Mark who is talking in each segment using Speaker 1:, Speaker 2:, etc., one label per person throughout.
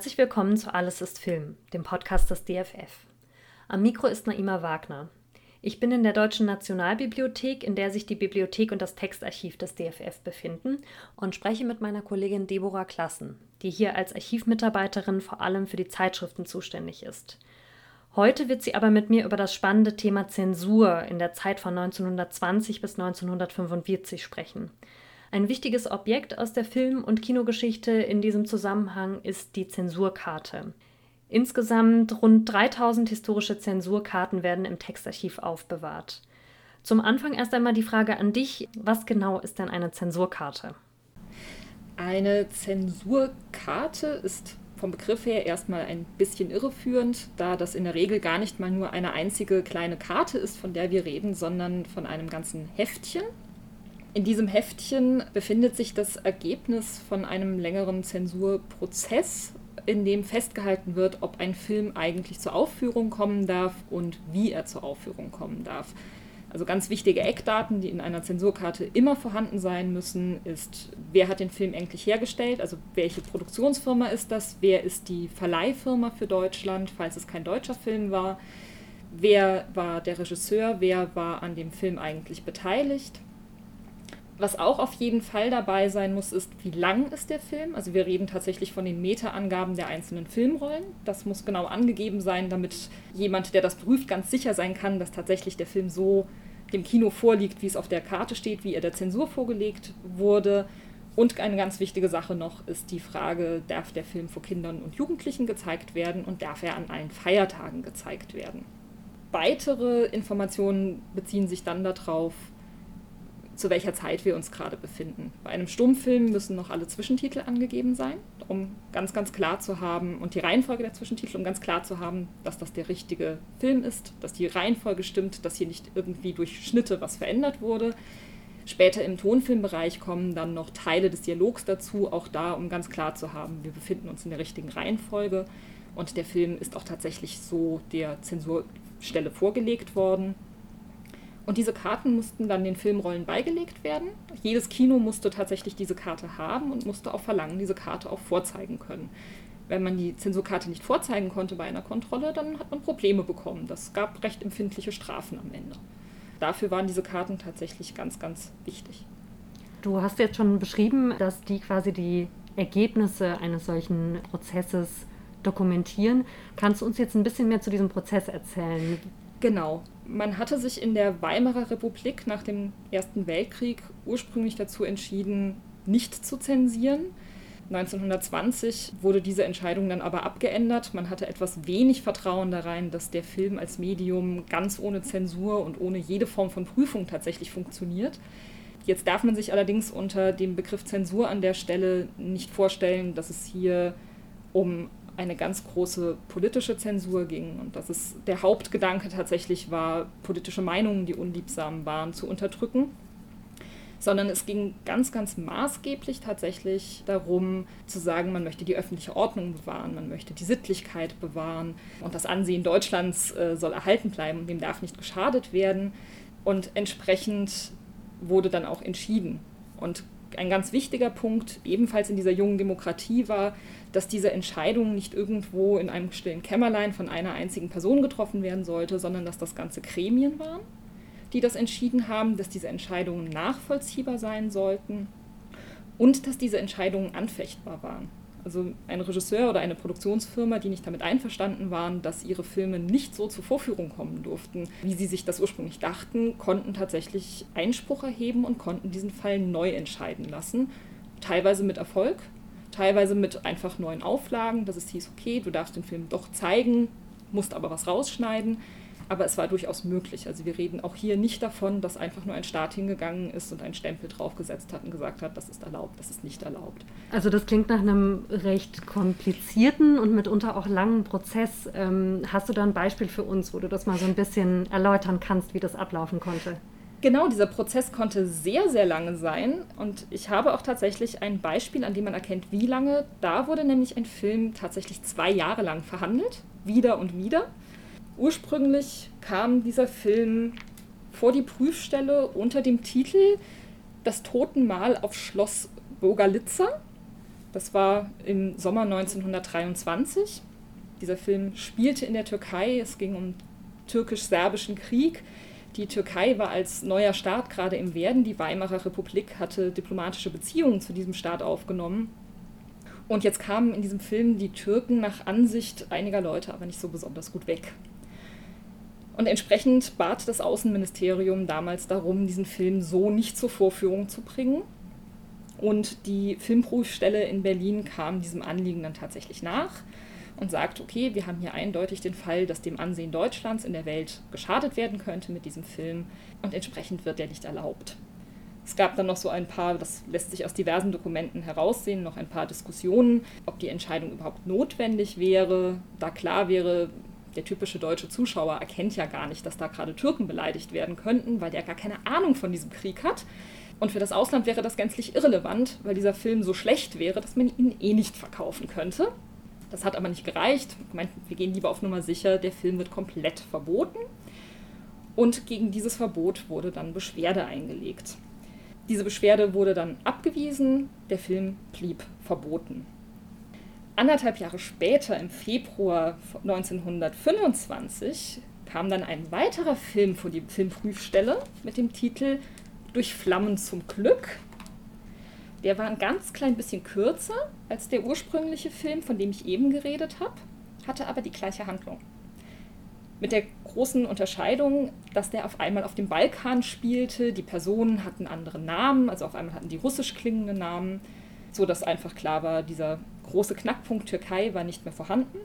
Speaker 1: Herzlich willkommen zu Alles ist Film, dem Podcast des DFF. Am Mikro ist Naima Wagner. Ich bin in der Deutschen Nationalbibliothek, in der sich die Bibliothek und das Textarchiv des DFF befinden, und spreche mit meiner Kollegin Deborah Klassen, die hier als Archivmitarbeiterin vor allem für die Zeitschriften zuständig ist. Heute wird sie aber mit mir über das spannende Thema Zensur in der Zeit von 1920 bis 1945 sprechen. Ein wichtiges Objekt aus der Film- und Kinogeschichte in diesem Zusammenhang ist die Zensurkarte. Insgesamt rund 3000 historische Zensurkarten werden im Textarchiv aufbewahrt. Zum Anfang erst einmal die Frage an dich, was genau ist denn eine Zensurkarte?
Speaker 2: Eine Zensurkarte ist vom Begriff her erstmal ein bisschen irreführend, da das in der Regel gar nicht mal nur eine einzige kleine Karte ist, von der wir reden, sondern von einem ganzen Heftchen, in diesem Heftchen befindet sich das Ergebnis von einem längeren Zensurprozess, in dem festgehalten wird, ob ein Film eigentlich zur Aufführung kommen darf und wie er zur Aufführung kommen darf. Also ganz wichtige Eckdaten, die in einer Zensurkarte immer vorhanden sein müssen, ist, wer hat den Film eigentlich hergestellt, also welche Produktionsfirma ist das, wer ist die Verleihfirma für Deutschland, falls es kein deutscher Film war, wer war der Regisseur, wer war an dem Film eigentlich beteiligt was auch auf jeden Fall dabei sein muss, ist, wie lang ist der Film. Also wir reden tatsächlich von den Meta-Angaben der einzelnen Filmrollen. Das muss genau angegeben sein, damit jemand, der das prüft, ganz sicher sein kann, dass tatsächlich der Film so dem Kino vorliegt, wie es auf der Karte steht, wie er der Zensur vorgelegt wurde. Und eine ganz wichtige Sache noch ist die Frage, darf der Film vor Kindern und Jugendlichen gezeigt werden und darf er an allen Feiertagen gezeigt werden. Weitere Informationen beziehen sich dann darauf, zu welcher Zeit wir uns gerade befinden. Bei einem Stummfilm müssen noch alle Zwischentitel angegeben sein, um ganz, ganz klar zu haben, und die Reihenfolge der Zwischentitel, um ganz klar zu haben, dass das der richtige Film ist, dass die Reihenfolge stimmt, dass hier nicht irgendwie durch Schnitte was verändert wurde. Später im Tonfilmbereich kommen dann noch Teile des Dialogs dazu, auch da, um ganz klar zu haben, wir befinden uns in der richtigen Reihenfolge und der Film ist auch tatsächlich so der Zensurstelle vorgelegt worden. Und diese Karten mussten dann den Filmrollen beigelegt werden. Jedes Kino musste tatsächlich diese Karte haben und musste auch verlangen, diese Karte auch vorzeigen können. Wenn man die Zensurkarte nicht vorzeigen konnte bei einer Kontrolle, dann hat man Probleme bekommen. Das gab recht empfindliche Strafen am Ende. Dafür waren diese Karten tatsächlich ganz, ganz wichtig.
Speaker 1: Du hast jetzt schon beschrieben, dass die quasi die Ergebnisse eines solchen Prozesses dokumentieren. Kannst du uns jetzt ein bisschen mehr zu diesem Prozess erzählen?
Speaker 2: Genau. Man hatte sich in der Weimarer Republik nach dem Ersten Weltkrieg ursprünglich dazu entschieden, nicht zu zensieren. 1920 wurde diese Entscheidung dann aber abgeändert. Man hatte etwas wenig Vertrauen darein, dass der Film als Medium ganz ohne Zensur und ohne jede Form von Prüfung tatsächlich funktioniert. Jetzt darf man sich allerdings unter dem Begriff Zensur an der Stelle nicht vorstellen, dass es hier um eine ganz große politische Zensur ging und dass es der Hauptgedanke tatsächlich war, politische Meinungen, die unliebsam waren, zu unterdrücken, sondern es ging ganz, ganz maßgeblich tatsächlich darum zu sagen, man möchte die öffentliche Ordnung bewahren, man möchte die Sittlichkeit bewahren und das Ansehen Deutschlands äh, soll erhalten bleiben, dem darf nicht geschadet werden und entsprechend wurde dann auch entschieden. Und ein ganz wichtiger Punkt ebenfalls in dieser jungen Demokratie war, dass diese Entscheidung nicht irgendwo in einem stillen Kämmerlein von einer einzigen Person getroffen werden sollte, sondern dass das ganze Gremien waren, die das entschieden haben, dass diese Entscheidungen nachvollziehbar sein sollten und dass diese Entscheidungen anfechtbar waren. Also ein Regisseur oder eine Produktionsfirma, die nicht damit einverstanden waren, dass ihre Filme nicht so zur Vorführung kommen durften, wie sie sich das ursprünglich dachten, konnten tatsächlich Einspruch erheben und konnten diesen Fall neu entscheiden lassen. Teilweise mit Erfolg, teilweise mit einfach neuen Auflagen, dass es hieß, okay, du darfst den Film doch zeigen, musst aber was rausschneiden. Aber es war durchaus möglich. Also wir reden auch hier nicht davon, dass einfach nur ein Staat hingegangen ist und einen Stempel draufgesetzt hat und gesagt hat, das ist erlaubt, das ist nicht erlaubt.
Speaker 1: Also das klingt nach einem recht komplizierten und mitunter auch langen Prozess. Ähm, hast du da ein Beispiel für uns, wo du das mal so ein bisschen erläutern kannst, wie das ablaufen konnte?
Speaker 2: Genau, dieser Prozess konnte sehr, sehr lange sein. Und ich habe auch tatsächlich ein Beispiel, an dem man erkennt, wie lange. Da wurde nämlich ein Film tatsächlich zwei Jahre lang verhandelt, wieder und wieder. Ursprünglich kam dieser Film vor die Prüfstelle unter dem Titel Das Totenmahl auf Schloss Bogalitza. Das war im Sommer 1923. Dieser Film spielte in der Türkei. Es ging um türkisch-serbischen Krieg. Die Türkei war als neuer Staat gerade im Werden. Die Weimarer Republik hatte diplomatische Beziehungen zu diesem Staat aufgenommen. Und jetzt kamen in diesem Film die Türken nach Ansicht einiger Leute aber nicht so besonders gut weg. Und entsprechend bat das Außenministerium damals darum, diesen Film so nicht zur Vorführung zu bringen. Und die Filmprüfstelle in Berlin kam diesem Anliegen dann tatsächlich nach und sagt, okay, wir haben hier eindeutig den Fall, dass dem Ansehen Deutschlands in der Welt geschadet werden könnte mit diesem Film und entsprechend wird der nicht erlaubt. Es gab dann noch so ein paar, das lässt sich aus diversen Dokumenten heraussehen, noch ein paar Diskussionen, ob die Entscheidung überhaupt notwendig wäre, da klar wäre, der typische deutsche Zuschauer erkennt ja gar nicht, dass da gerade Türken beleidigt werden könnten, weil der gar keine Ahnung von diesem Krieg hat. Und für das Ausland wäre das gänzlich irrelevant, weil dieser Film so schlecht wäre, dass man ihn eh nicht verkaufen könnte. Das hat aber nicht gereicht. Ich meine, wir gehen lieber auf Nummer sicher, der Film wird komplett verboten. Und gegen dieses Verbot wurde dann Beschwerde eingelegt. Diese Beschwerde wurde dann abgewiesen, der Film blieb verboten. Anderthalb Jahre später, im Februar 1925, kam dann ein weiterer Film vor die Filmprüfstelle mit dem Titel Durch Flammen zum Glück. Der war ein ganz klein bisschen kürzer als der ursprüngliche Film, von dem ich eben geredet habe, hatte aber die gleiche Handlung. Mit der großen Unterscheidung, dass der auf einmal auf dem Balkan spielte, die Personen hatten andere Namen, also auf einmal hatten die russisch klingende Namen, so dass einfach klar war, dieser große Knackpunkt Türkei war nicht mehr vorhanden.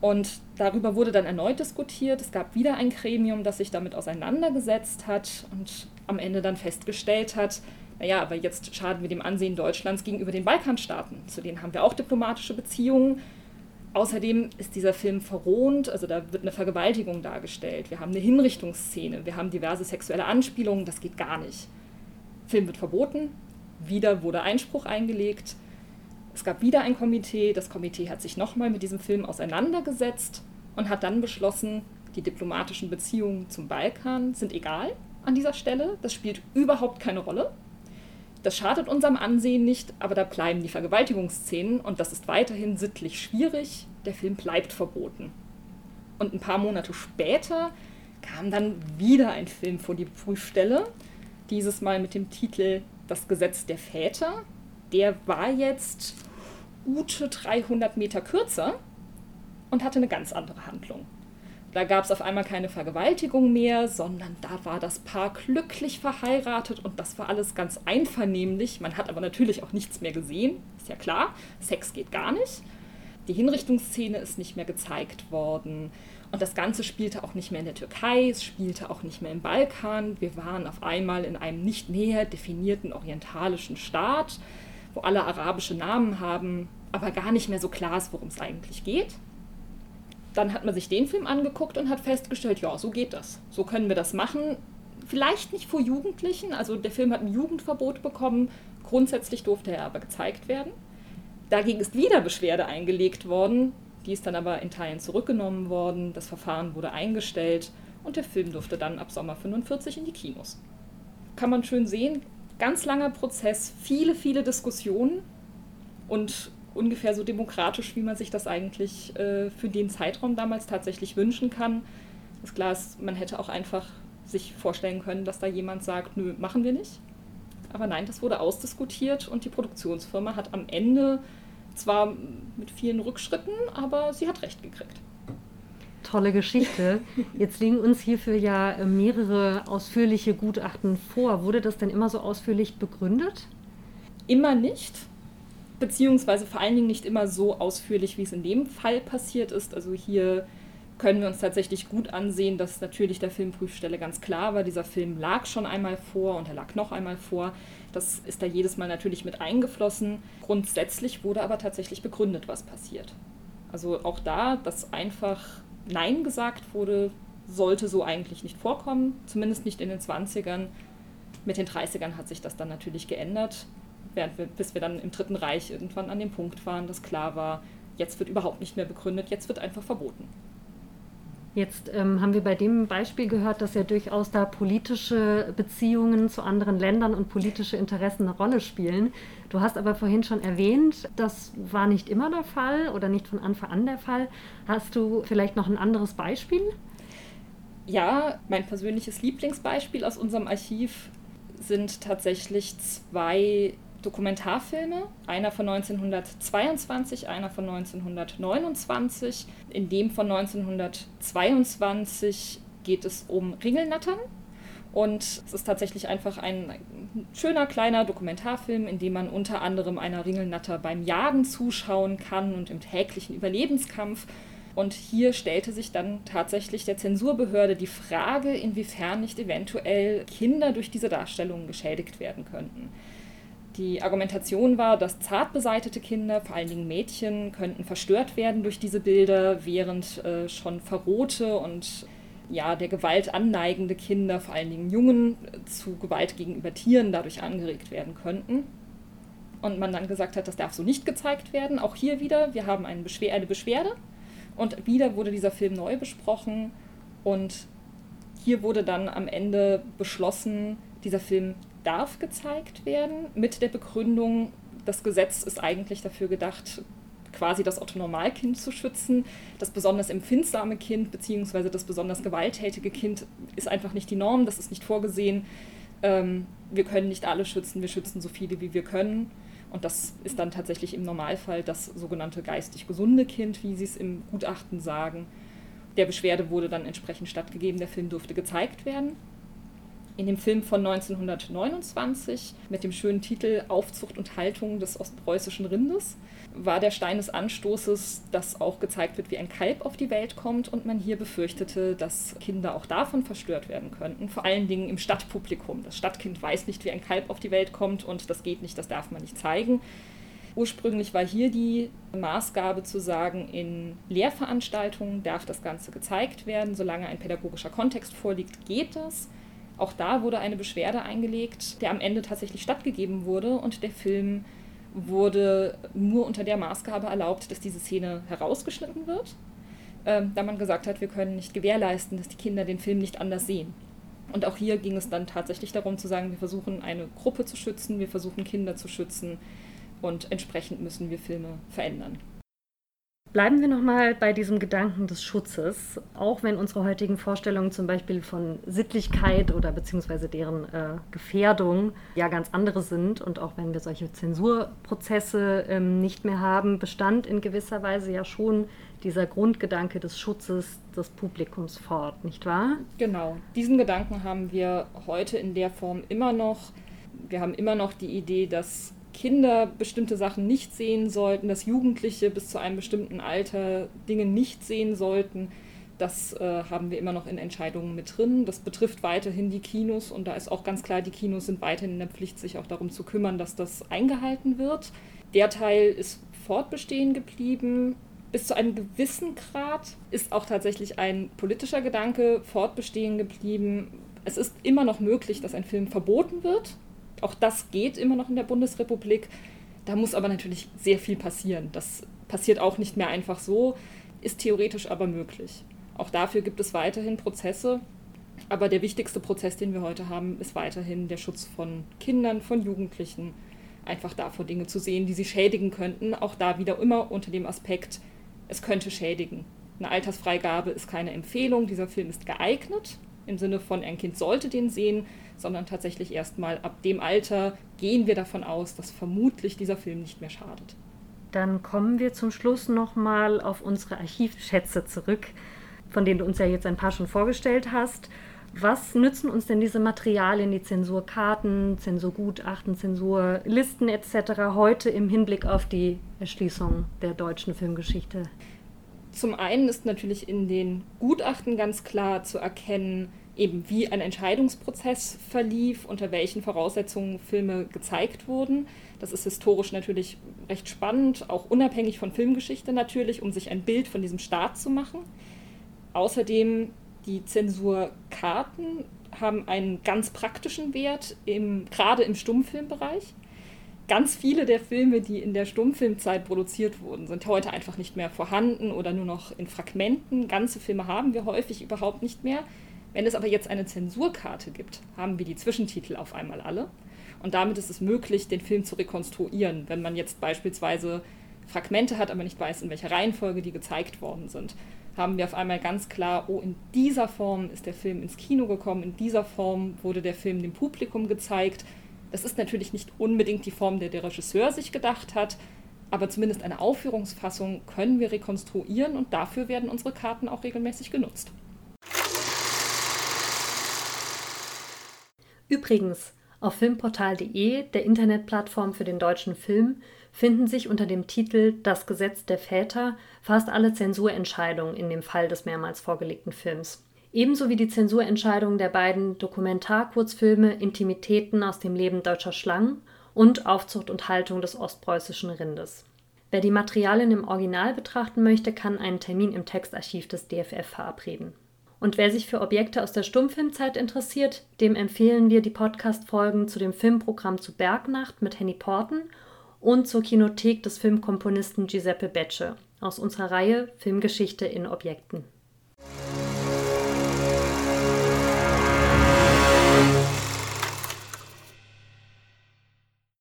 Speaker 2: Und darüber wurde dann erneut diskutiert. Es gab wieder ein Gremium, das sich damit auseinandergesetzt hat und am Ende dann festgestellt hat, naja, aber jetzt schaden wir dem Ansehen Deutschlands gegenüber den Balkanstaaten. Zu denen haben wir auch diplomatische Beziehungen. Außerdem ist dieser Film verrohnt, also da wird eine Vergewaltigung dargestellt. Wir haben eine Hinrichtungsszene, wir haben diverse sexuelle Anspielungen, das geht gar nicht. Film wird verboten, wieder wurde Einspruch eingelegt. Es gab wieder ein Komitee. Das Komitee hat sich nochmal mit diesem Film auseinandergesetzt und hat dann beschlossen, die diplomatischen Beziehungen zum Balkan sind egal an dieser Stelle. Das spielt überhaupt keine Rolle. Das schadet unserem Ansehen nicht, aber da bleiben die Vergewaltigungsszenen und das ist weiterhin sittlich schwierig. Der Film bleibt verboten. Und ein paar Monate später kam dann wieder ein Film vor die Prüfstelle, dieses Mal mit dem Titel Das Gesetz der Väter der war jetzt gute 300 Meter kürzer und hatte eine ganz andere Handlung. Da gab es auf einmal keine Vergewaltigung mehr, sondern da war das Paar glücklich verheiratet und das war alles ganz einvernehmlich. Man hat aber natürlich auch nichts mehr gesehen, ist ja klar. Sex geht gar nicht. Die Hinrichtungsszene ist nicht mehr gezeigt worden. Und das Ganze spielte auch nicht mehr in der Türkei, es spielte auch nicht mehr im Balkan. Wir waren auf einmal in einem nicht näher definierten orientalischen Staat wo alle arabische Namen haben, aber gar nicht mehr so klar ist, worum es eigentlich geht. Dann hat man sich den Film angeguckt und hat festgestellt, ja, so geht das. So können wir das machen. Vielleicht nicht vor Jugendlichen, also der Film hat ein Jugendverbot bekommen, grundsätzlich durfte er aber gezeigt werden. Dagegen ist wieder Beschwerde eingelegt worden, die ist dann aber in Teilen zurückgenommen worden, das Verfahren wurde eingestellt und der Film durfte dann ab Sommer 45 in die Kinos. Kann man schön sehen, ganz langer Prozess, viele, viele Diskussionen und ungefähr so demokratisch, wie man sich das eigentlich äh, für den Zeitraum damals tatsächlich wünschen kann. Das ist, man hätte auch einfach sich vorstellen können, dass da jemand sagt, nö, machen wir nicht. Aber nein, das wurde ausdiskutiert und die Produktionsfirma hat am Ende zwar mit vielen Rückschritten, aber sie hat recht gekriegt
Speaker 1: tolle Geschichte. Jetzt liegen uns hierfür ja äh, mehrere ausführliche Gutachten vor. Wurde das denn immer so ausführlich begründet?
Speaker 2: Immer nicht. Beziehungsweise vor allen Dingen nicht immer so ausführlich, wie es in dem Fall passiert ist. Also hier können wir uns tatsächlich gut ansehen, dass natürlich der Filmprüfstelle ganz klar war, dieser Film lag schon einmal vor und er lag noch einmal vor. Das ist da jedes Mal natürlich mit eingeflossen. Grundsätzlich wurde aber tatsächlich begründet, was passiert. Also auch da, dass einfach Nein gesagt wurde, sollte so eigentlich nicht vorkommen, zumindest nicht in den 20ern. Mit den 30ern hat sich das dann natürlich geändert, während wir, bis wir dann im Dritten Reich irgendwann an dem Punkt waren, dass klar war, jetzt wird überhaupt nicht mehr begründet, jetzt wird einfach verboten.
Speaker 1: Jetzt ähm, haben wir bei dem Beispiel gehört, dass ja durchaus da politische Beziehungen zu anderen Ländern und politische Interessen eine Rolle spielen. Du hast aber vorhin schon erwähnt, das war nicht immer der Fall oder nicht von Anfang an der Fall. Hast du vielleicht noch ein anderes Beispiel?
Speaker 2: Ja, mein persönliches Lieblingsbeispiel aus unserem Archiv sind tatsächlich zwei Dokumentarfilme, einer von 1922, einer von 1929. In dem von 1922 geht es um Ringelnattern. Und es ist tatsächlich einfach ein schöner kleiner Dokumentarfilm, in dem man unter anderem einer Ringelnatter beim Jagen zuschauen kann und im täglichen Überlebenskampf. Und hier stellte sich dann tatsächlich der Zensurbehörde die Frage, inwiefern nicht eventuell Kinder durch diese Darstellungen geschädigt werden könnten. Die Argumentation war, dass zart beseitete Kinder, vor allen Dingen Mädchen, könnten verstört werden durch diese Bilder, während äh, schon verrohte und ja, der Gewalt anneigende Kinder, vor allen Dingen Jungen, zu Gewalt gegenüber Tieren dadurch angeregt werden könnten. Und man dann gesagt hat, das darf so nicht gezeigt werden. Auch hier wieder, wir haben eine, Beschwer eine Beschwerde und wieder wurde dieser Film neu besprochen und hier wurde dann am Ende beschlossen, dieser Film darf gezeigt werden, mit der Begründung, das Gesetz ist eigentlich dafür gedacht, quasi das Otto-Normalkind zu schützen. Das besonders empfindsame Kind bzw. das besonders gewalttätige Kind ist einfach nicht die Norm, das ist nicht vorgesehen. Ähm, wir können nicht alle schützen, wir schützen so viele, wie wir können. Und das ist dann tatsächlich im Normalfall das sogenannte geistig gesunde Kind, wie sie es im Gutachten sagen. Der Beschwerde wurde dann entsprechend stattgegeben, der Film durfte gezeigt werden in dem Film von 1929 mit dem schönen Titel Aufzucht und Haltung des ostpreußischen Rindes war der Stein des Anstoßes, dass auch gezeigt wird, wie ein Kalb auf die Welt kommt und man hier befürchtete, dass Kinder auch davon verstört werden könnten, vor allen Dingen im Stadtpublikum. Das Stadtkind weiß nicht, wie ein Kalb auf die Welt kommt und das geht nicht, das darf man nicht zeigen. Ursprünglich war hier die Maßgabe zu sagen, in Lehrveranstaltungen darf das Ganze gezeigt werden, solange ein pädagogischer Kontext vorliegt, geht das. Auch da wurde eine Beschwerde eingelegt, der am Ende tatsächlich stattgegeben wurde und der Film wurde nur unter der Maßgabe erlaubt, dass diese Szene herausgeschnitten wird, äh, da man gesagt hat, wir können nicht gewährleisten, dass die Kinder den Film nicht anders sehen. Und auch hier ging es dann tatsächlich darum zu sagen, wir versuchen eine Gruppe zu schützen, wir versuchen Kinder zu schützen und entsprechend müssen wir Filme verändern.
Speaker 1: Bleiben wir nochmal bei diesem Gedanken des Schutzes, auch wenn unsere heutigen Vorstellungen zum Beispiel von Sittlichkeit oder beziehungsweise deren äh, Gefährdung ja ganz andere sind und auch wenn wir solche Zensurprozesse ähm, nicht mehr haben, bestand in gewisser Weise ja schon dieser Grundgedanke des Schutzes des Publikums fort, nicht wahr?
Speaker 2: Genau, diesen Gedanken haben wir heute in der Form immer noch. Wir haben immer noch die Idee, dass Kinder bestimmte Sachen nicht sehen sollten, dass Jugendliche bis zu einem bestimmten Alter Dinge nicht sehen sollten. Das äh, haben wir immer noch in Entscheidungen mit drin. Das betrifft weiterhin die Kinos und da ist auch ganz klar, die Kinos sind weiterhin in der Pflicht, sich auch darum zu kümmern, dass das eingehalten wird. Der Teil ist fortbestehen geblieben. Bis zu einem gewissen Grad ist auch tatsächlich ein politischer Gedanke fortbestehen geblieben. Es ist immer noch möglich, dass ein Film verboten wird auch das geht immer noch in der Bundesrepublik. Da muss aber natürlich sehr viel passieren. Das passiert auch nicht mehr einfach so, ist theoretisch aber möglich. Auch dafür gibt es weiterhin Prozesse. Aber der wichtigste Prozess, den wir heute haben, ist weiterhin der Schutz von Kindern, von Jugendlichen. Einfach davor Dinge zu sehen, die sie schädigen könnten. Auch da wieder immer unter dem Aspekt, es könnte schädigen. Eine Altersfreigabe ist keine Empfehlung. Dieser Film ist geeignet im Sinne von, ein Kind sollte den sehen sondern tatsächlich erstmal ab dem Alter gehen wir davon aus, dass vermutlich dieser Film nicht mehr schadet.
Speaker 1: Dann kommen wir zum Schluss nochmal auf unsere Archivschätze zurück, von denen du uns ja jetzt ein paar schon vorgestellt hast. Was nützen uns denn diese Materialien, die Zensurkarten, Zensurgutachten, Zensurlisten etc. heute im Hinblick auf die Erschließung der deutschen Filmgeschichte?
Speaker 2: Zum einen ist natürlich in den Gutachten ganz klar zu erkennen, eben wie ein Entscheidungsprozess verlief, unter welchen Voraussetzungen Filme gezeigt wurden. Das ist historisch natürlich recht spannend, auch unabhängig von Filmgeschichte natürlich, um sich ein Bild von diesem Staat zu machen. Außerdem die Zensurkarten haben einen ganz praktischen Wert, im, gerade im Stummfilmbereich. Ganz viele der Filme, die in der Stummfilmzeit produziert wurden, sind heute einfach nicht mehr vorhanden oder nur noch in Fragmenten. Ganze Filme haben wir häufig überhaupt nicht mehr. Wenn es aber jetzt eine Zensurkarte gibt, haben wir die Zwischentitel auf einmal alle. Und damit ist es möglich, den Film zu rekonstruieren, wenn man jetzt beispielsweise Fragmente hat, aber nicht weiß, in welcher Reihenfolge die gezeigt worden sind. Haben wir auf einmal ganz klar, oh, in dieser Form ist der Film ins Kino gekommen, in dieser Form wurde der Film dem Publikum gezeigt das ist natürlich nicht unbedingt die Form, der der Regisseur sich gedacht hat, aber zumindest eine Aufführungsfassung können wir rekonstruieren und dafür werden unsere Karten auch regelmäßig genutzt.
Speaker 1: Übrigens, auf filmportal.de, der Internetplattform für den deutschen Film, finden sich unter dem Titel Das Gesetz der Väter fast alle Zensurentscheidungen in dem Fall des mehrmals vorgelegten Films ebenso wie die Zensurentscheidung der beiden Dokumentarkurzfilme Intimitäten aus dem Leben deutscher Schlangen und Aufzucht und Haltung des ostpreußischen Rindes. Wer die Materialien im Original betrachten möchte, kann einen Termin im Textarchiv des DFF verabreden. Und wer sich für Objekte aus der Stummfilmzeit interessiert, dem empfehlen wir die Podcast-Folgen zu dem Filmprogramm zu Bergnacht mit Henny Porten und zur Kinothek des Filmkomponisten Giuseppe Becce aus unserer Reihe Filmgeschichte in Objekten.